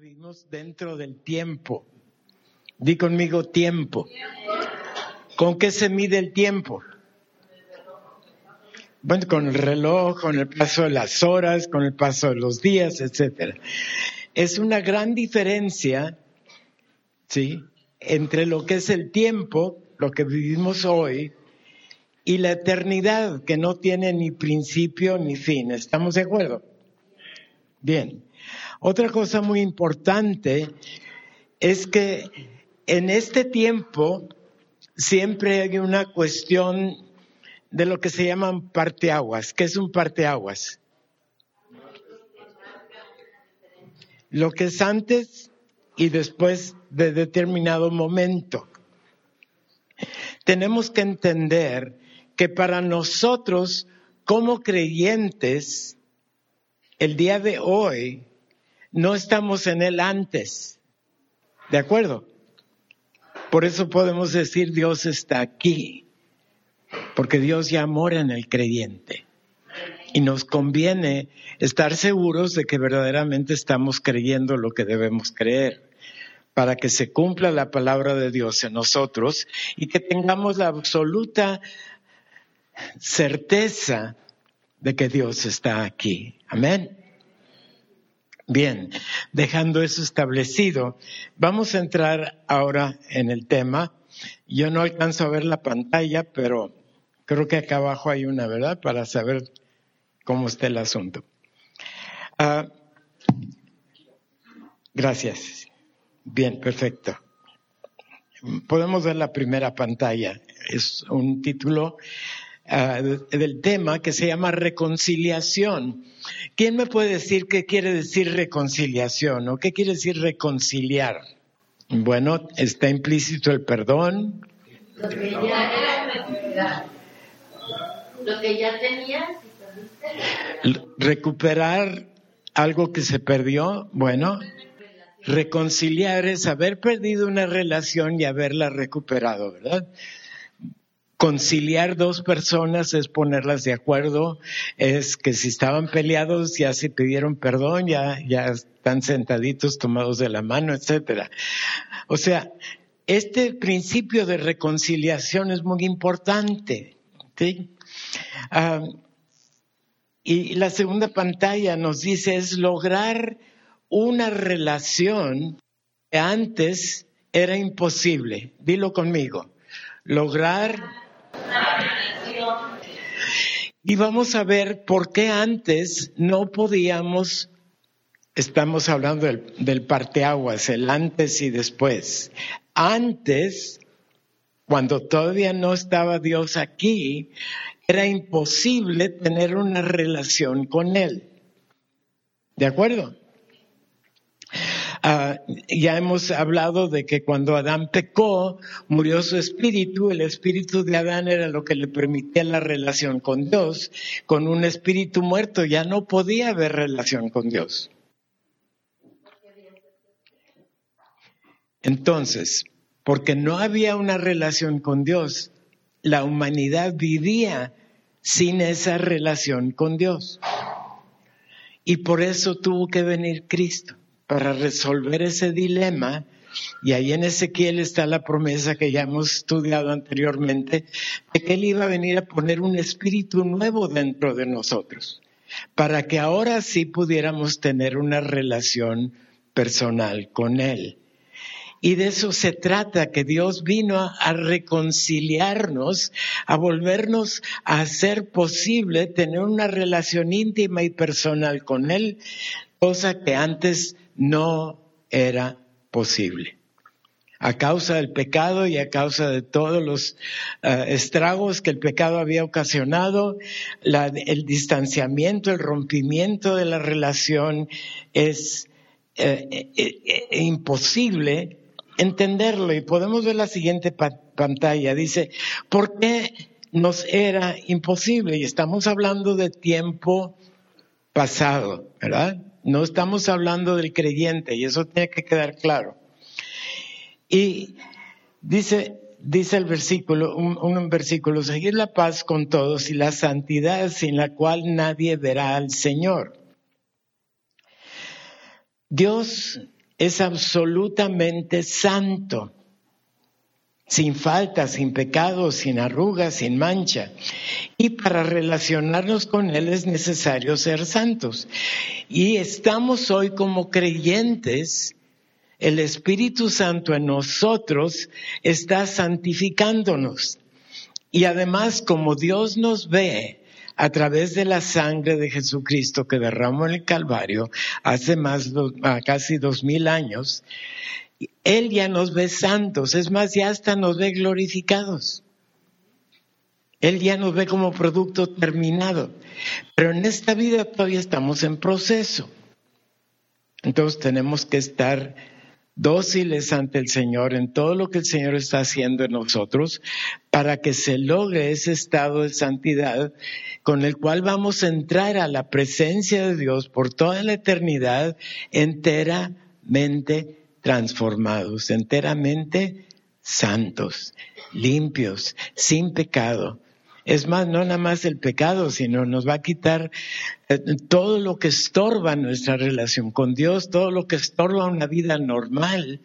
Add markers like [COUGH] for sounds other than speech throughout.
vivimos dentro del tiempo. Di conmigo tiempo. ¿Con qué se mide el tiempo? Bueno, con el reloj, con el paso de las horas, con el paso de los días, etcétera. Es una gran diferencia, ¿sí? Entre lo que es el tiempo, lo que vivimos hoy, y la eternidad, que no tiene ni principio ni fin. ¿Estamos de acuerdo? Bien. Otra cosa muy importante es que en este tiempo siempre hay una cuestión de lo que se llaman parteaguas. ¿Qué es un parteaguas? Lo que es antes y después de determinado momento. Tenemos que entender que para nosotros como creyentes, el día de hoy no estamos en el antes. ¿De acuerdo? Por eso podemos decir Dios está aquí, porque Dios ya mora en el creyente. Y nos conviene estar seguros de que verdaderamente estamos creyendo lo que debemos creer, para que se cumpla la palabra de Dios en nosotros y que tengamos la absoluta certeza de que Dios está aquí. Amén. Bien, dejando eso establecido, vamos a entrar ahora en el tema. Yo no alcanzo a ver la pantalla, pero creo que acá abajo hay una, ¿verdad? Para saber cómo está el asunto. Ah, gracias. Bien, perfecto. Podemos ver la primera pantalla. Es un título Ah, del tema que se llama reconciliación. ¿Quién me puede decir qué quiere decir reconciliación o qué quiere decir reconciliar? Bueno, está implícito el perdón. Lo que ya era Lo que ya tenías. Recuperar algo que se perdió, bueno, reconciliar es haber perdido una relación y haberla recuperado, ¿verdad? Conciliar dos personas es ponerlas de acuerdo, es que si estaban peleados ya se pidieron perdón, ya, están sentaditos tomados de la mano, etcétera. O sea, este principio de reconciliación es muy importante. Ah, y la segunda pantalla nos dice es lograr una relación que antes era imposible. Dilo conmigo. Lograr y vamos a ver por qué antes no podíamos, estamos hablando del, del parteaguas, el antes y después. Antes, cuando todavía no estaba Dios aquí, era imposible tener una relación con Él. ¿De acuerdo? Ah, ya hemos hablado de que cuando Adán pecó, murió su espíritu. El espíritu de Adán era lo que le permitía la relación con Dios. Con un espíritu muerto ya no podía haber relación con Dios. Entonces, porque no había una relación con Dios, la humanidad vivía sin esa relación con Dios. Y por eso tuvo que venir Cristo para resolver ese dilema. Y ahí en Ezequiel está la promesa que ya hemos estudiado anteriormente, de que Él iba a venir a poner un espíritu nuevo dentro de nosotros, para que ahora sí pudiéramos tener una relación personal con Él. Y de eso se trata, que Dios vino a, reconciliarnos, a volvernos a hacer posible tener una relación íntima y personal con Él, cosa que antes no era posible. A causa del pecado y a causa de todos los eh, estragos que el pecado había ocasionado, el distanciamiento, el rompimiento de la relación es eh, eh, imposible entenderlo. Y podemos ver la siguiente pantalla. Dice, ¿por qué nos era imposible? Y estamos hablando de tiempo pasado, ¿verdad? No estamos hablando del creyente y eso tiene que quedar claro. Y dice, dice el versículo, un, un, versículo, seguir la paz con todos y la santidad sin la cual nadie verá al Señor. Dios es absolutamente santo, sin falta, sin pecado, sin arrugas, sin mancha. Y para relacionarnos con Él es necesario ser santos. Y estamos hoy como creyentes, el Espíritu Santo en nosotros está santificándonos. Y además, como Dios nos ve, a través de la sangre de Jesucristo que derramó en el Calvario hace más, casi dos mil años, Él ya nos ve santos, es más, ya hasta nos ve glorificados. Él ya nos ve como producto terminado. Pero en esta vida todavía estamos en proceso. Entonces tenemos que estar dóciles ante el Señor en todo lo que el Señor está haciendo en nosotros para que se logre ese estado de santidad con el cual vamos a entrar a la presencia de Dios por toda la eternidad enteramente transformados, enteramente santos, limpios, sin pecado. Es más, no nada más el pecado, sino nos va a quitar eh, todo lo que estorba nuestra relación con Dios, todo lo que estorba una vida normal.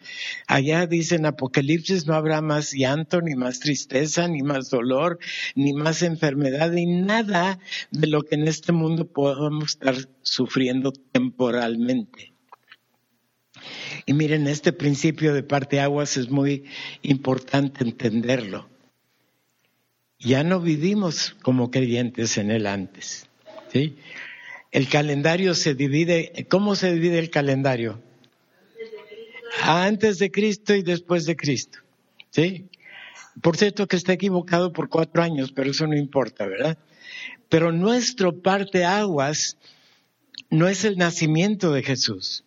Allá dice en Apocalipsis no habrá más llanto, ni más tristeza, ni más dolor, ni más enfermedad, ni nada de lo que en este mundo podamos estar sufriendo temporalmente. Y miren, este principio de parte aguas es muy importante entenderlo ya no vivimos como creyentes en él antes. ¿sí? El calendario se divide, ¿cómo se divide el calendario? Antes de Cristo y después de Cristo. ¿sí? Por cierto que está equivocado por cuatro años, pero eso no importa, ¿verdad? Pero nuestro parte aguas no es el nacimiento de Jesús.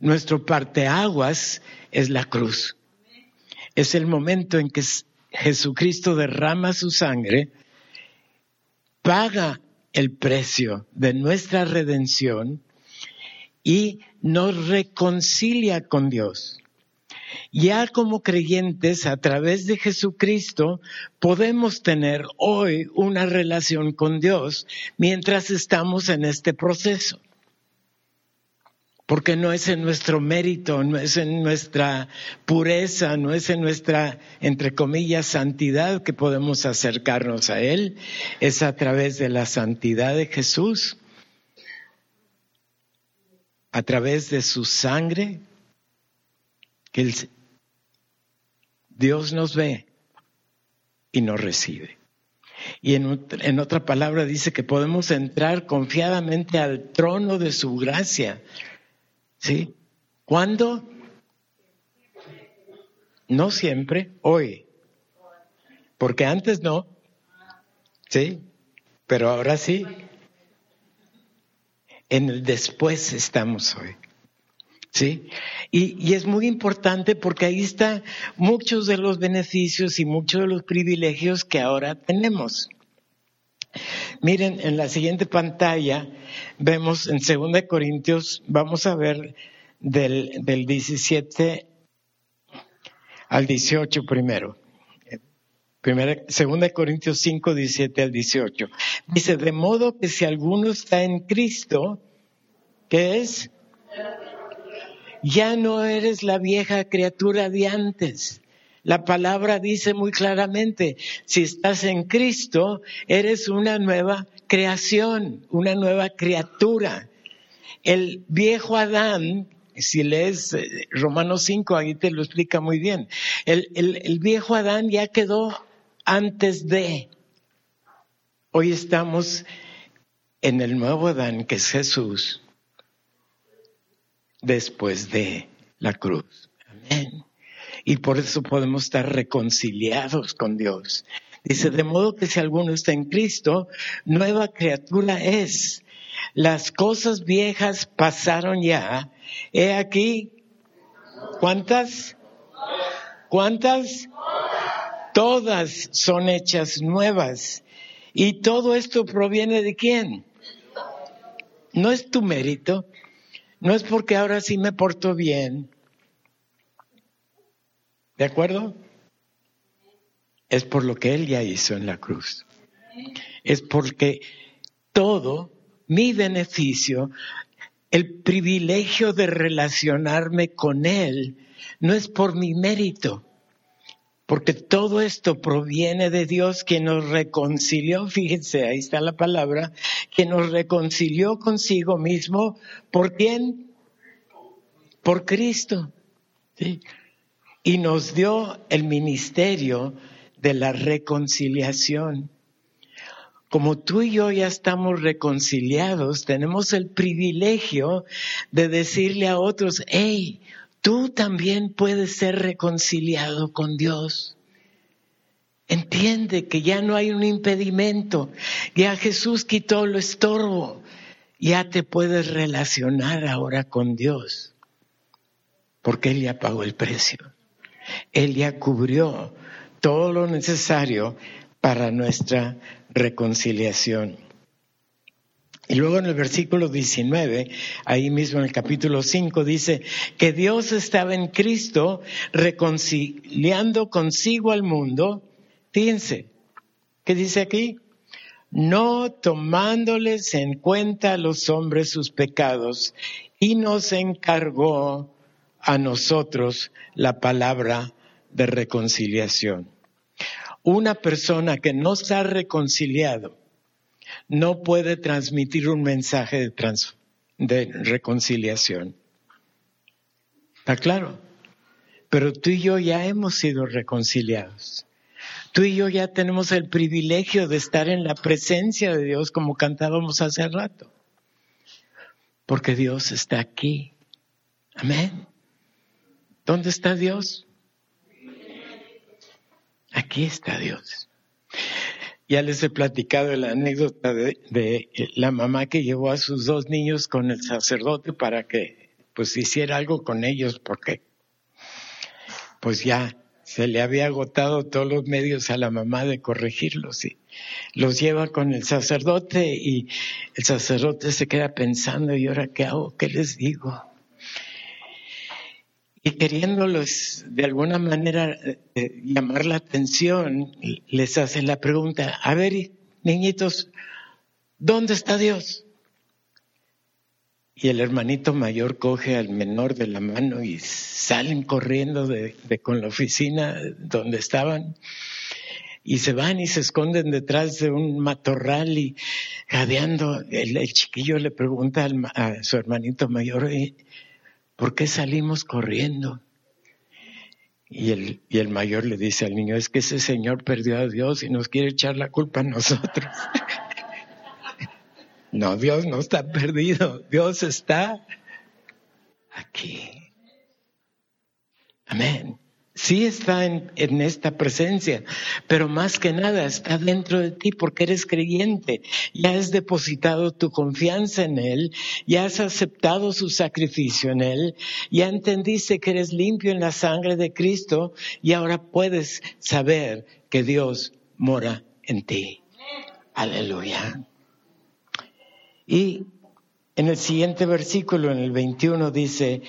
Nuestro parte aguas es la cruz. Es el momento en que Jesucristo derrama su sangre, paga el precio de nuestra redención y nos reconcilia con Dios. Ya como creyentes, a través de Jesucristo, podemos tener hoy una relación con Dios mientras estamos en este proceso porque no es en nuestro mérito, no es en nuestra pureza, no es en nuestra, entre comillas, santidad que podemos acercarnos a Él, es a través de la santidad de Jesús, a través de su sangre, que Dios nos ve y nos recibe. Y en, en, otra palabra dice que podemos entrar confiadamente al trono de su gracia ¿Sí? ¿Cuándo? No siempre, hoy. Porque antes no. ¿Sí? Pero ahora sí. En el después estamos hoy. ¿Sí? Y, y, es muy importante porque ahí están muchos de los beneficios y muchos de los privilegios que ahora tenemos. Miren, en la siguiente pantalla vemos en 2 Corintios, vamos a ver del, del 17 al 18 primero. Primera, segunda Corintios 5, 17 al 18. Dice, de modo que si alguno está en Cristo, ¿qué es? Ya no eres la vieja criatura de antes. La palabra dice muy claramente, si estás en Cristo, eres una nueva creación, una nueva criatura. El viejo Adán, si lees eh, Romanos 5, ahí te lo explica muy bien, el, el viejo Adán ya quedó antes de. Hoy estamos en el nuevo Adán, que es Jesús, después de la cruz. Amén y por eso podemos estar reconciliados con Dios. Dice, de modo que si alguno está en Cristo, nueva criatura es. Las cosas viejas pasaron ya. He aquí, ¿cuántas? ¿Cuántas? Todas son hechas nuevas. Y todo esto proviene de quién? No es tu mérito, no es porque ahora sí me porto bien, ¿De acuerdo? Es por lo que Él ya hizo en la cruz. Es porque todo mi beneficio, el privilegio de relacionarme con Él no es por mi mérito, porque todo esto proviene de Dios que nos reconcilió, fíjense, ahí está la palabra, que nos reconcilió consigo mismo. ¿Por quién? Por Cristo. Y nos dio el ministerio de la reconciliación. Como tú y yo ya estamos reconciliados, tenemos el privilegio de decirle a otros, hey, tú también puedes ser reconciliado con Dios. Entiende que ya no hay un impedimento, ya Jesús quitó lo estorbo, ya te puedes relacionar ahora con Dios, porque Él ya pagó el precio, Él ya cubrió todo lo necesario para nuestra reconciliación. Y luego en el versículo 19, ahí mismo en el capítulo 5, dice que Dios estaba en Cristo reconciliando consigo al mundo. Fíjense, ¿qué dice aquí? No tomándoles en cuenta a los hombres sus pecados y nos encargó a nosotros la palabra de reconciliación. Una persona que no está reconciliado no puede transmitir un mensaje de, de reconciliación. ¿Está claro? Pero tú y yo ya hemos sido reconciliados. Tú y yo ya tenemos el privilegio de estar en la presencia de Dios como cantábamos hace rato. Porque Dios está aquí. Amén. ¿Dónde está Dios? Aquí está Dios. Ya les he platicado la anécdota de, la mamá que llevó a sus dos niños con el sacerdote para que pues hiciera algo con ellos porque pues ya se le había agotado todos los medios a la mamá de corregirlos y los lleva con el sacerdote y el sacerdote se queda pensando y ahora qué hago, qué les digo y queriéndolos de alguna manera eh, eh, llamar la atención, les hace la pregunta, a ver, niñitos, ¿dónde está Dios? Y el hermanito mayor coge al menor de la mano y salen corriendo de, con la oficina donde estaban y se van y se esconden detrás de un matorral y jadeando. El, chiquillo le pregunta a su hermanito mayor, ¿por qué salimos corriendo? Y el, y el mayor le dice al niño, es que ese señor perdió a Dios y nos quiere echar la culpa a nosotros. [LAUGHS] no, Dios no está perdido, Dios está aquí. Amén sí está en, esta presencia, pero más que nada está dentro de ti porque eres creyente, ya has depositado tu confianza en Él, ya has aceptado su sacrificio en Él, ya entendiste que eres limpio en la sangre de Cristo y ahora puedes saber que Dios mora en ti. Aleluya. Y en el siguiente versículo, en el 21, dice,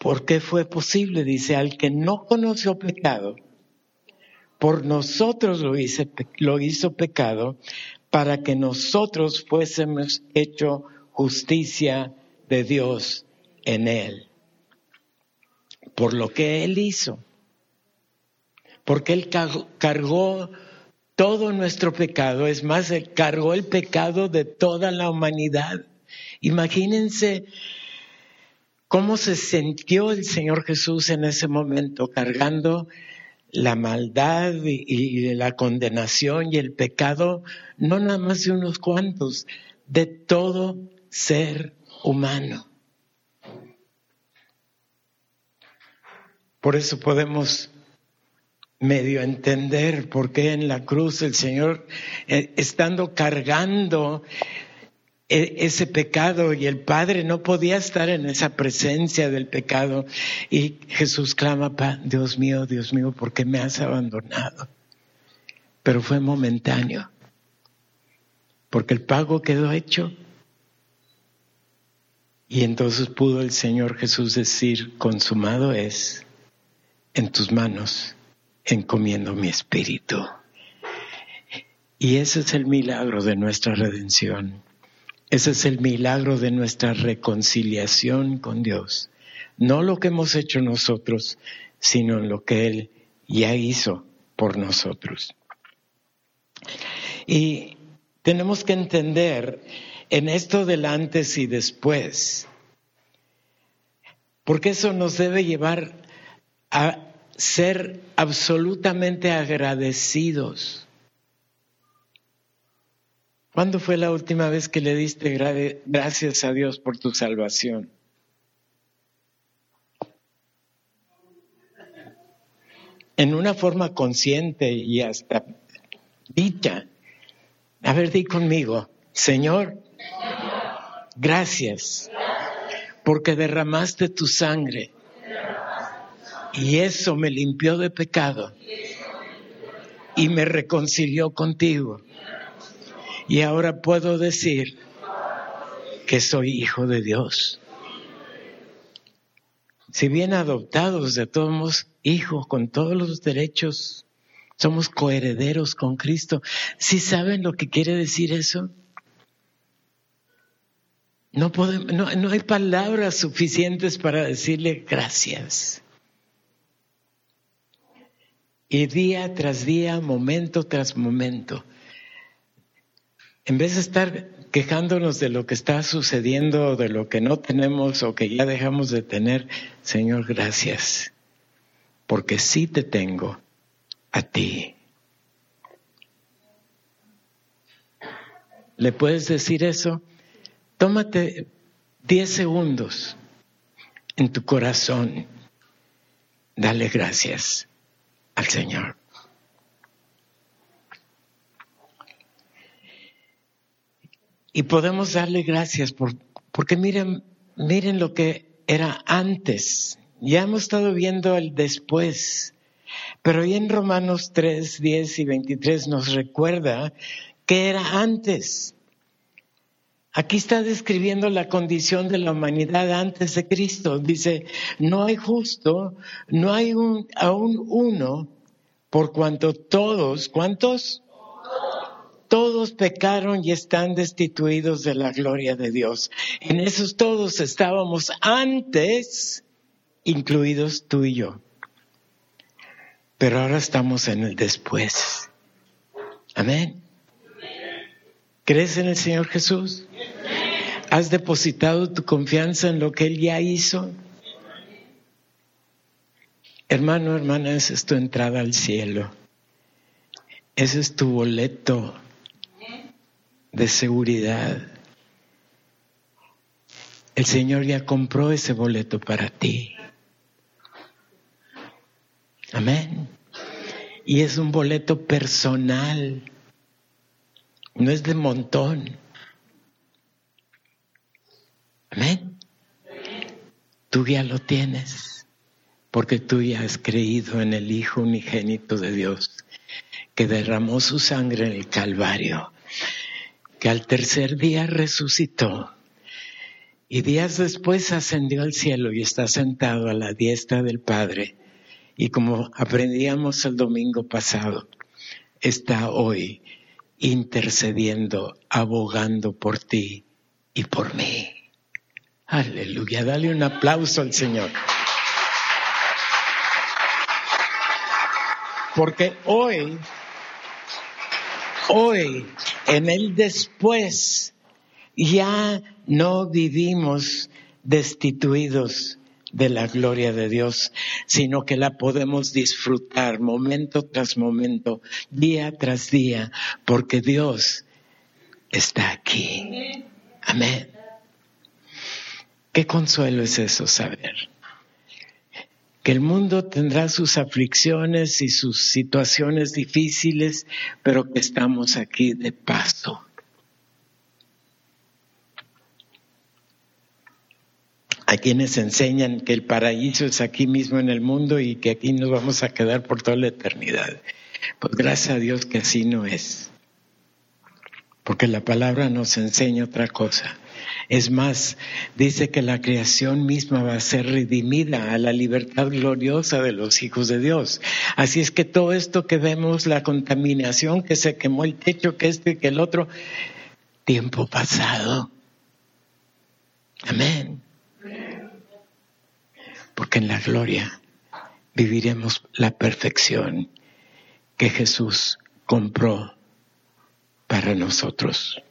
¿Por qué fue posible? Dice, al que no conoció pecado, por nosotros lo, lo hizo pecado, para que nosotros fuésemos hecho justicia de Dios en él. Por lo que él hizo. Porque él cargó todo nuestro pecado, es más, él cargó el pecado de toda la humanidad. Imagínense ¿Cómo se sintió el Señor Jesús en ese momento cargando la maldad y, la condenación y el pecado, no nada más de unos cuantos, de todo ser humano? Por eso podemos medio entender por qué en la cruz el Señor, eh, estando cargando ese pecado y el Padre no podía estar en esa presencia del pecado. Y Jesús clama, Dios mío, Dios mío, ¿por qué me has abandonado? Pero fue momentáneo, porque el pago quedó hecho. Y entonces pudo el Señor Jesús decir, consumado es, en tus manos encomiendo mi espíritu. Y ese es el milagro de nuestra redención Ese es el milagro de nuestra reconciliación con Dios. No lo que hemos hecho nosotros, sino lo que Él ya hizo por nosotros. Y tenemos que entender en esto del antes y después, porque eso nos debe llevar a ser absolutamente agradecidos. ¿Cuándo fue la última vez que le diste gracias a Dios por tu salvación? En una forma consciente y hasta dicha. A ver, di conmigo, Señor, gracias porque derramaste tu sangre y eso me limpió de pecado y me reconcilió contigo. Y ahora puedo decir que soy hijo de Dios. Si bien adoptados de todos hijos con todos los derechos, somos coherederos con Cristo. ¿Sí saben lo que quiere decir eso? No, no hay palabras suficientes para decirle gracias. Y día tras día, momento tras momento, en vez de estar quejándonos de lo que está sucediendo, de lo que no tenemos o que ya dejamos de tener, Señor, gracias, porque sí te tengo a ti. ¿Le puedes decir eso? Tómate diez segundos en tu corazón. Dale gracias al Señor. Y podemos darle gracias por, porque miren, miren lo que era antes. Ya hemos estado viendo el después. Pero hoy en Romanos 3, 10 y 23 nos recuerda que era antes. Aquí está describiendo la condición de la humanidad antes de Cristo. Dice, no hay justo, no hay un, aún uno, por cuanto todos, ¿cuántos? Todos pecaron y están destituidos de la gloria de Dios. En esos todos estábamos antes, incluidos tú y yo. Pero ahora estamos en el después. Amén. ¿Crees en el Señor Jesús? ¿Has depositado tu confianza en lo que Él ya hizo? Hermano, hermana, esa es tu entrada al cielo. Ese es tu boleto de seguridad. El Señor ya compró ese boleto para ti. Amén. Y es un boleto personal. No es de montón. Amén. Tú ya lo tienes, porque tú ya has creído en el Hijo unigénito de Dios, que derramó su sangre en el Calvario, que al tercer día resucitó y días después ascendió al cielo y está sentado a la diestra del Padre. Y como aprendíamos el domingo pasado, está hoy intercediendo, abogando por ti y por mí. Aleluya, dale un aplauso al Señor. Porque hoy, hoy, en el después, ya no vivimos destituidos de la gloria de Dios, sino que la podemos disfrutar momento tras momento, día tras día, porque Dios está aquí. Amén. Qué consuelo es eso saber. Que el mundo tendrá sus aflicciones y sus situaciones difíciles, pero que estamos aquí de paso. Hay quienes enseñan que el paraíso es aquí mismo en el mundo y que aquí nos vamos a quedar por toda la eternidad. Pues gracias a Dios que así no es. Porque la palabra nos enseña otra cosa es más, dice que la creación misma va a ser redimida a la libertad gloriosa de los hijos de Dios. Así es que todo esto que vemos, la contaminación, que se quemó el techo, que este y que el otro, tiempo pasado. Amén. Porque en la gloria viviremos la perfección que Jesús compró para nosotros,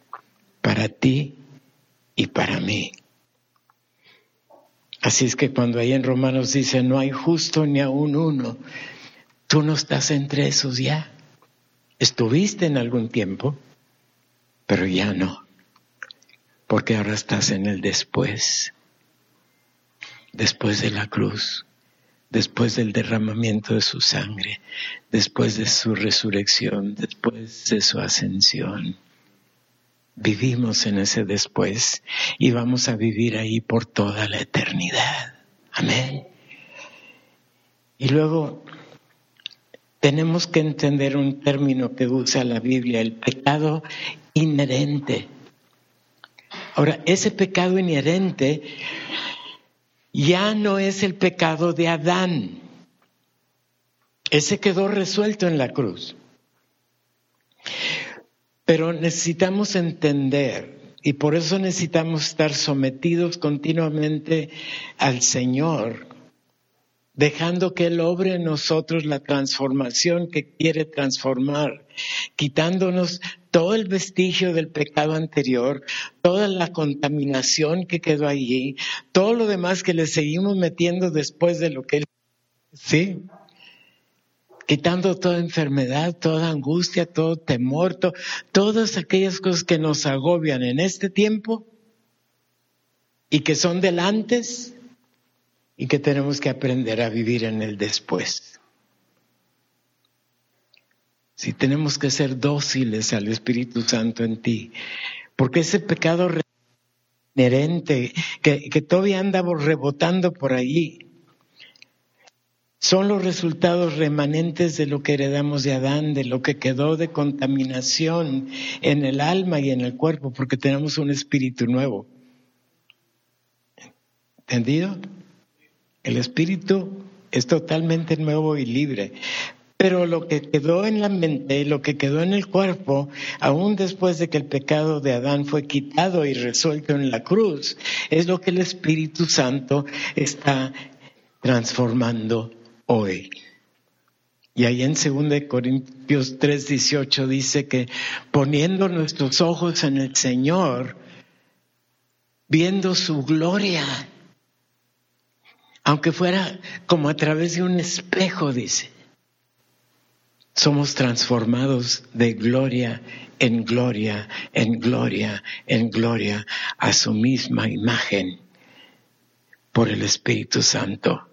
para ti y para mí. Así es que cuando ahí en Romanos dice, no hay justo ni aún uno, tú no estás entre esos ya. Estuviste en algún tiempo, pero ya no, porque ahora estás en el después, después de la cruz, después del derramamiento de su sangre, después de su resurrección, después de su ascensión. Vivimos en ese después y vamos a vivir ahí por toda la eternidad. Amén. Y luego tenemos que entender un término que usa la Biblia, el pecado inherente. Ahora, ese pecado inherente ya no es el pecado de Adán. Ese quedó resuelto en la cruz. Pero necesitamos entender, y por eso necesitamos estar sometidos continuamente al Señor, dejando que Él obre en nosotros la transformación que quiere transformar, quitándonos todo el vestigio del pecado anterior, toda la contaminación que quedó allí, todo lo demás que le seguimos metiendo después de lo que Él... Sí, quitando toda enfermedad, toda angustia, todo temor, todas aquellas cosas que nos agobian en este tiempo y que son del antes y que tenemos que aprender a vivir en el después. Si tenemos que ser dóciles al Espíritu Santo en ti, porque ese pecado inherente que, que todavía anda rebotando por allí, son los resultados remanentes de lo que heredamos de Adán, de lo que quedó de contaminación en el alma y en el cuerpo, porque tenemos un espíritu nuevo. ¿Entendido? El espíritu es totalmente nuevo y libre. Pero lo que quedó en la mente, lo que quedó en el cuerpo, aún después de que el pecado de Adán fue quitado y resuelto en la cruz, es lo que el Espíritu Santo está transformando hoy. Y ahí en 2 Corintios 3:18 dice que poniendo nuestros ojos en el Señor, viendo su gloria, aunque fuera como a través de un espejo, dice. Somos transformados de gloria en gloria, en gloria, en gloria, a su misma imagen por el Espíritu Santo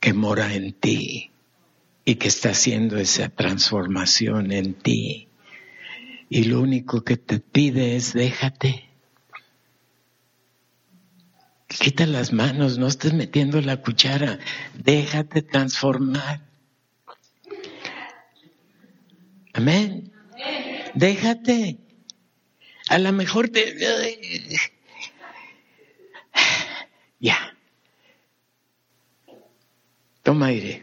que mora en ti y que está haciendo esa transformación en ti. Y lo único que te pide es déjate. Quita las manos, no estés metiendo la cuchara, déjate transformar. Amén. Déjate. A lo mejor te... Ya. Toma aire.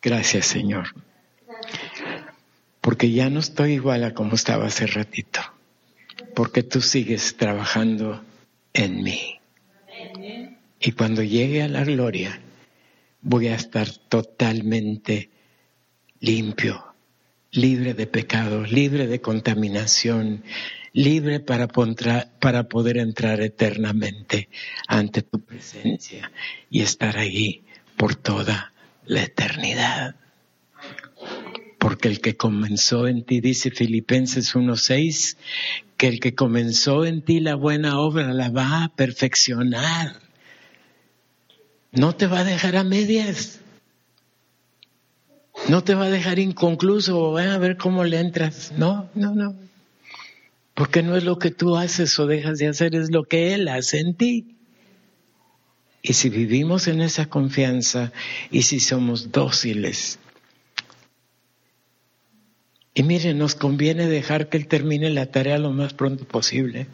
Gracias, Señor porque ya no estoy igual a como estaba hace ratito, porque tú sigues trabajando en mí. Y cuando llegue a la gloria, voy a estar totalmente limpio, libre de pecado, libre de contaminación, libre para, para poder entrar eternamente ante tu presencia y estar ahí por toda la eternidad porque el que comenzó en ti, dice Filipenses 1.6, que el que comenzó en ti la buena obra la va a perfeccionar. No te va a dejar a medias. No te va a dejar inconcluso o a ver cómo le entras. No, no, no. Porque no es lo que tú haces o dejas de hacer, es lo que Él hace en ti. Y si vivimos en esa confianza y si somos dóciles, y miren, nos conviene dejar que Él termine la tarea lo más pronto posible.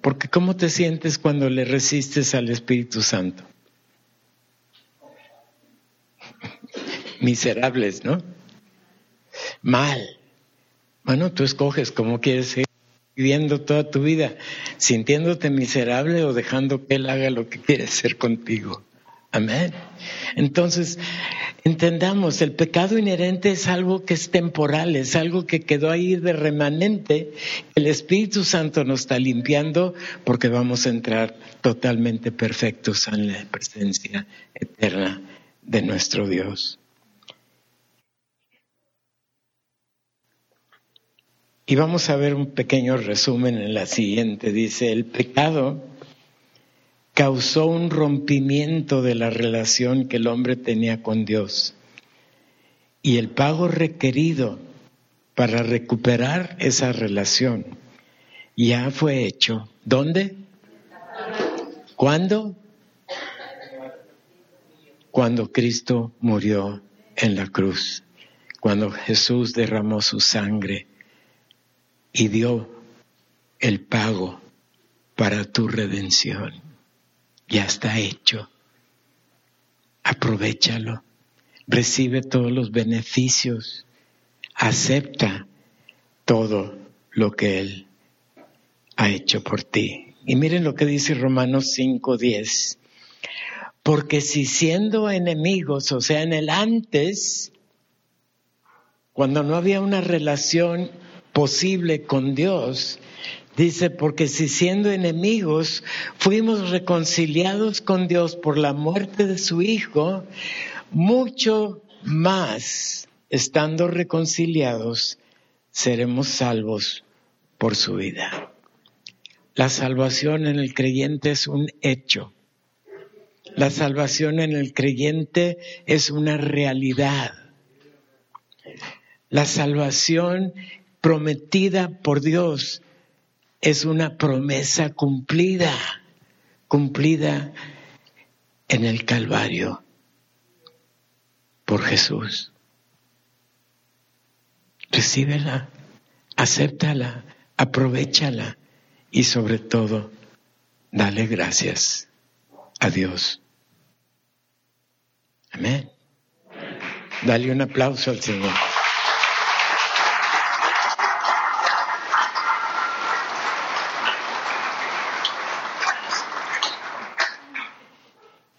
Porque ¿cómo te sientes cuando le resistes al Espíritu Santo? Miserables, ¿no? mal. Bueno, tú escoges cómo quieres seguir viviendo toda tu vida, sintiéndote miserable o dejando que Él haga lo que quiere hacer contigo. Amén. Entonces, entendamos, el pecado inherente es algo que es temporal, es algo que quedó ahí de remanente. El Espíritu Santo nos está limpiando porque vamos a entrar totalmente perfectos en la presencia eterna de nuestro Dios. Y vamos a ver un pequeño resumen en la siguiente. Dice, el pecado causó un rompimiento de la relación que el hombre tenía con Dios. Y el pago requerido para recuperar esa relación ya fue hecho. ¿Dónde? ¿Cuándo? Cuando Cristo murió en la cruz, cuando Jesús derramó su sangre y dio el pago para tu redención ya está hecho. Aprovechalo, recibe todos los beneficios, acepta todo lo que Él ha hecho por ti. Y miren lo que dice Romanos 5:10. Porque si siendo enemigos, o sea, en el antes, cuando no había una relación posible con Dios, Dice, porque si siendo enemigos fuimos reconciliados con Dios por la muerte de su Hijo, mucho más, estando reconciliados, seremos salvos por su vida. La salvación en el creyente es un hecho. La salvación en el creyente es una realidad. La salvación prometida por Dios es una promesa cumplida, cumplida en el Calvario por Jesús. Recíbela, acéptala, aprovechala y sobre todo, dale gracias a Dios. Amén. Dale un aplauso al Señor.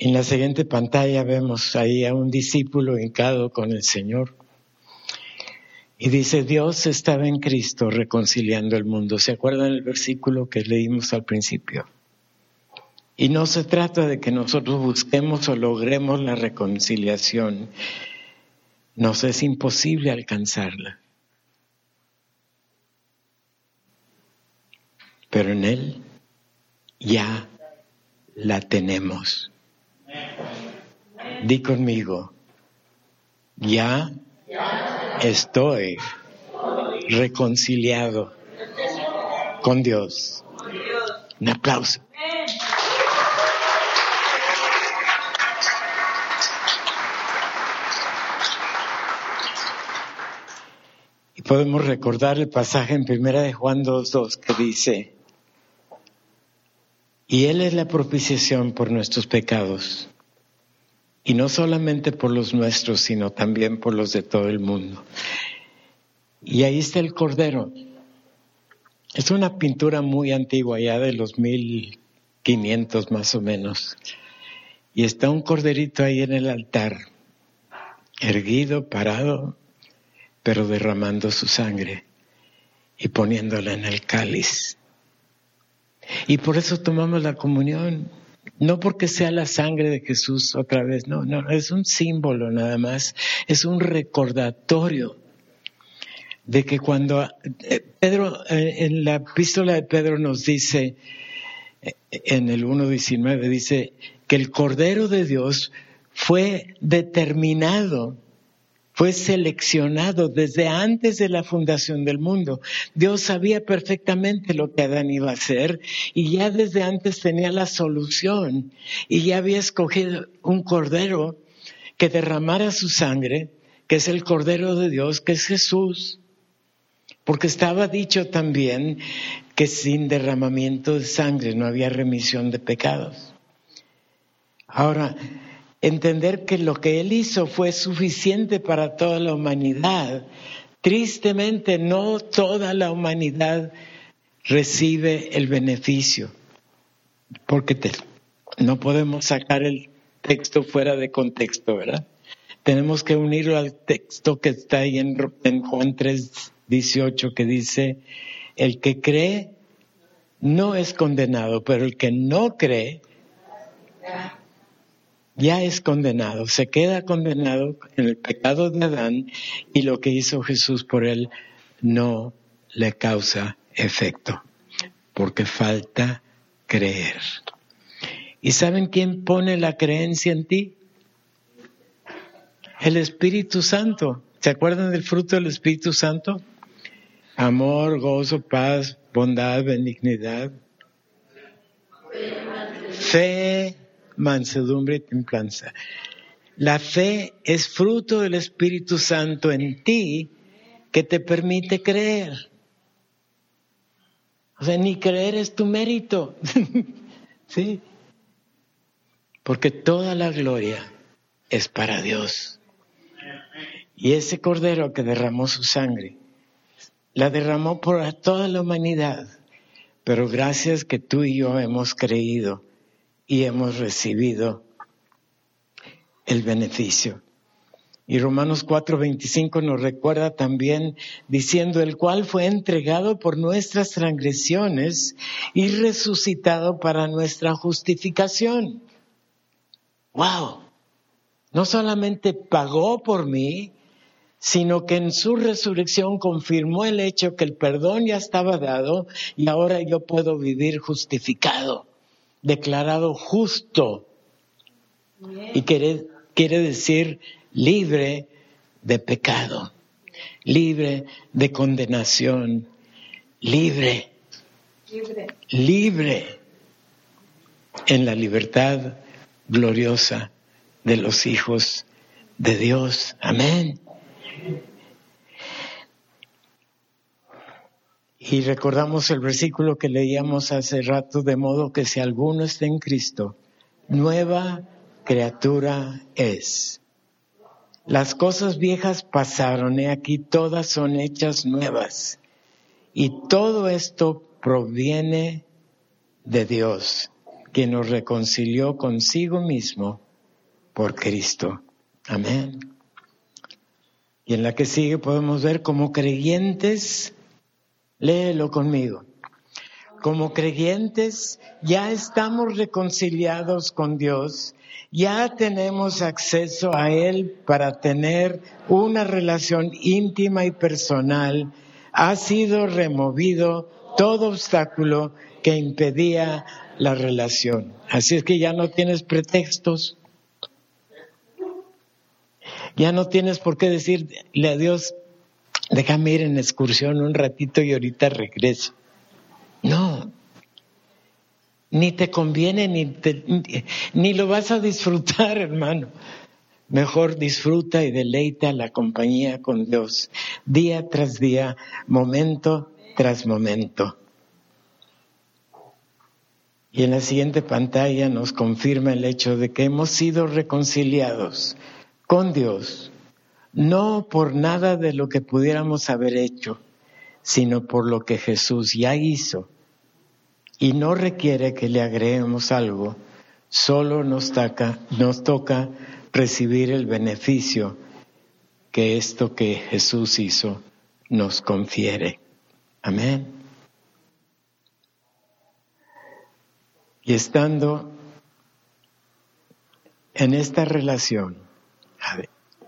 En la siguiente pantalla vemos ahí a un discípulo hincado con el Señor. Y dice, Dios estaba en Cristo reconciliando el mundo. ¿Se acuerdan el versículo que leímos al principio? Y no se trata de que nosotros busquemos o logremos la reconciliación. Nos es imposible alcanzarla. Pero en Él ya la tenemos. Di conmigo, ya estoy reconciliado con Dios. Un aplauso. Y podemos recordar el pasaje en primera de Juan 2.2 que dice, y Él es la propiciación por nuestros pecados. Y no solamente por los nuestros, sino también por los de todo el mundo. Y ahí está el Cordero. Es una pintura muy antigua, ya de los 1500 más o menos. Y está un corderito ahí en el altar, erguido, parado, pero derramando su sangre y poniéndola en el cáliz. Y por eso tomamos la comunión. No porque sea la sangre de Jesús otra vez, no, no, es un símbolo nada más, es un recordatorio de que cuando eh, Pedro, eh, en la epístola de Pedro nos dice, eh, en el 1.19, dice que el Cordero de Dios fue determinado fue seleccionado desde antes de la fundación del mundo. Dios sabía perfectamente lo que Adán iba a hacer y ya desde antes tenía la solución y ya había escogido un cordero que derramara su sangre, que es el cordero de Dios, que es Jesús. Porque estaba dicho también que sin derramamiento de sangre no había remisión de pecados. Ahora, entender que lo que Él hizo fue suficiente para toda la humanidad, Tristemente, no toda la humanidad recibe el beneficio, porque no podemos sacar el texto fuera de contexto, ¿verdad? Tenemos que unirlo al texto que está ahí en, en Juan 3, 18, que dice, el que cree no es condenado, pero el que no cree ya es condenado, se queda condenado en el pecado de Adán y lo que hizo Jesús por él no le causa efecto, porque falta creer. ¿Y saben quién pone la creencia en ti? El Espíritu Santo. ¿Se acuerdan del fruto del Espíritu Santo? Amor, gozo, paz, bondad, benignidad, fe, mansedumbre y templanza. La fe es fruto del Espíritu Santo en ti que te permite creer. O sea, ni creer es tu mérito. [LAUGHS] ¿Sí? Porque toda la gloria es para Dios. Y ese cordero que derramó su sangre, la derramó por toda la humanidad. Pero gracias que tú y yo hemos creído y hemos recibido el beneficio. Y Romanos 4:25 nos recuerda también diciendo, el cual fue entregado por nuestras transgresiones y resucitado para nuestra justificación. ¡Wow! No solamente pagó por mí, sino que en su resurrección confirmó el hecho que el perdón ya estaba dado y ahora yo puedo vivir justificado declarado justo. Y quiere, quiere decir libre de pecado, libre de condenación, libre, libre, libre en la libertad gloriosa de los hijos de Dios. Amén. Y recordamos el versículo que leíamos hace rato, de modo que si alguno está en Cristo, nueva criatura es. Las cosas viejas pasaron y aquí todas son hechas nuevas. Y todo esto proviene de Dios, que nos reconcilió consigo mismo por Cristo. Amén. Y en la que sigue podemos ver como creyentes Léelo conmigo. Como creyentes ya estamos reconciliados con Dios, ya tenemos acceso a Él para tener una relación íntima y personal. Ha sido removido todo obstáculo que impedía la relación. Así es que ya no tienes pretextos. Ya no tienes por qué decirle a Dios, déjame ir en excursión un ratito y ahorita regreso. No, ni te conviene, ni, ni lo vas a disfrutar, [LAUGHS] hermano. Mejor disfruta y deleita la compañía con Dios, día tras día, momento tras momento. Y en la siguiente pantalla nos confirma el hecho de que hemos sido reconciliados con Dios no por nada de lo que pudiéramos haber hecho, sino por lo que Jesús ya hizo. Y no requiere que le agreguemos algo, solo nos toca, nos toca recibir el beneficio que esto que Jesús hizo nos confiere. Amén. Y estando en esta relación,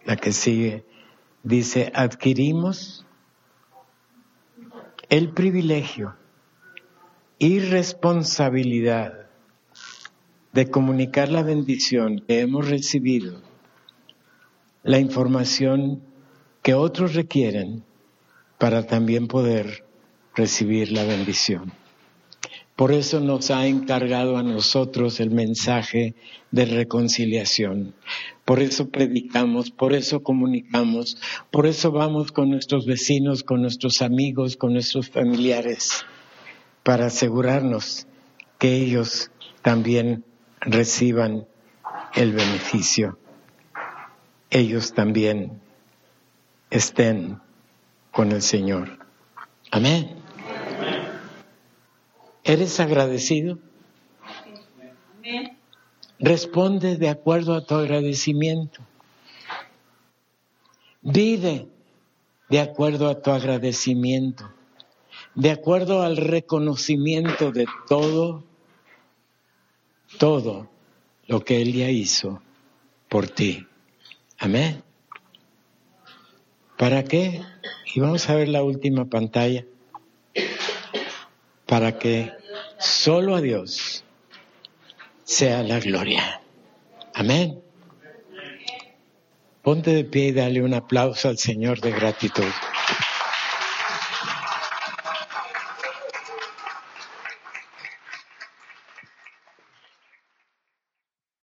la que sigue, dice, adquirimos el privilegio y responsabilidad de comunicar la bendición que hemos recibido, la información que otros requieren para también poder recibir la bendición. Por eso nos ha encargado a nosotros el mensaje de reconciliación. Por eso predicamos, por eso comunicamos, por eso vamos con nuestros vecinos, con nuestros amigos, con nuestros familiares, para asegurarnos que ellos también reciban el beneficio. Ellos también estén con el Señor. Amén. ¿Eres agradecido? Responde de acuerdo a tu agradecimiento. Vive de acuerdo a tu agradecimiento, de acuerdo al reconocimiento de todo, todo lo que Él ya hizo por ti. Amén. ¿Para qué? Y vamos a ver la última pantalla. Para que solo a Dios sea la gloria. Amén. Ponte de pie y dale un aplauso al Señor de gratitud.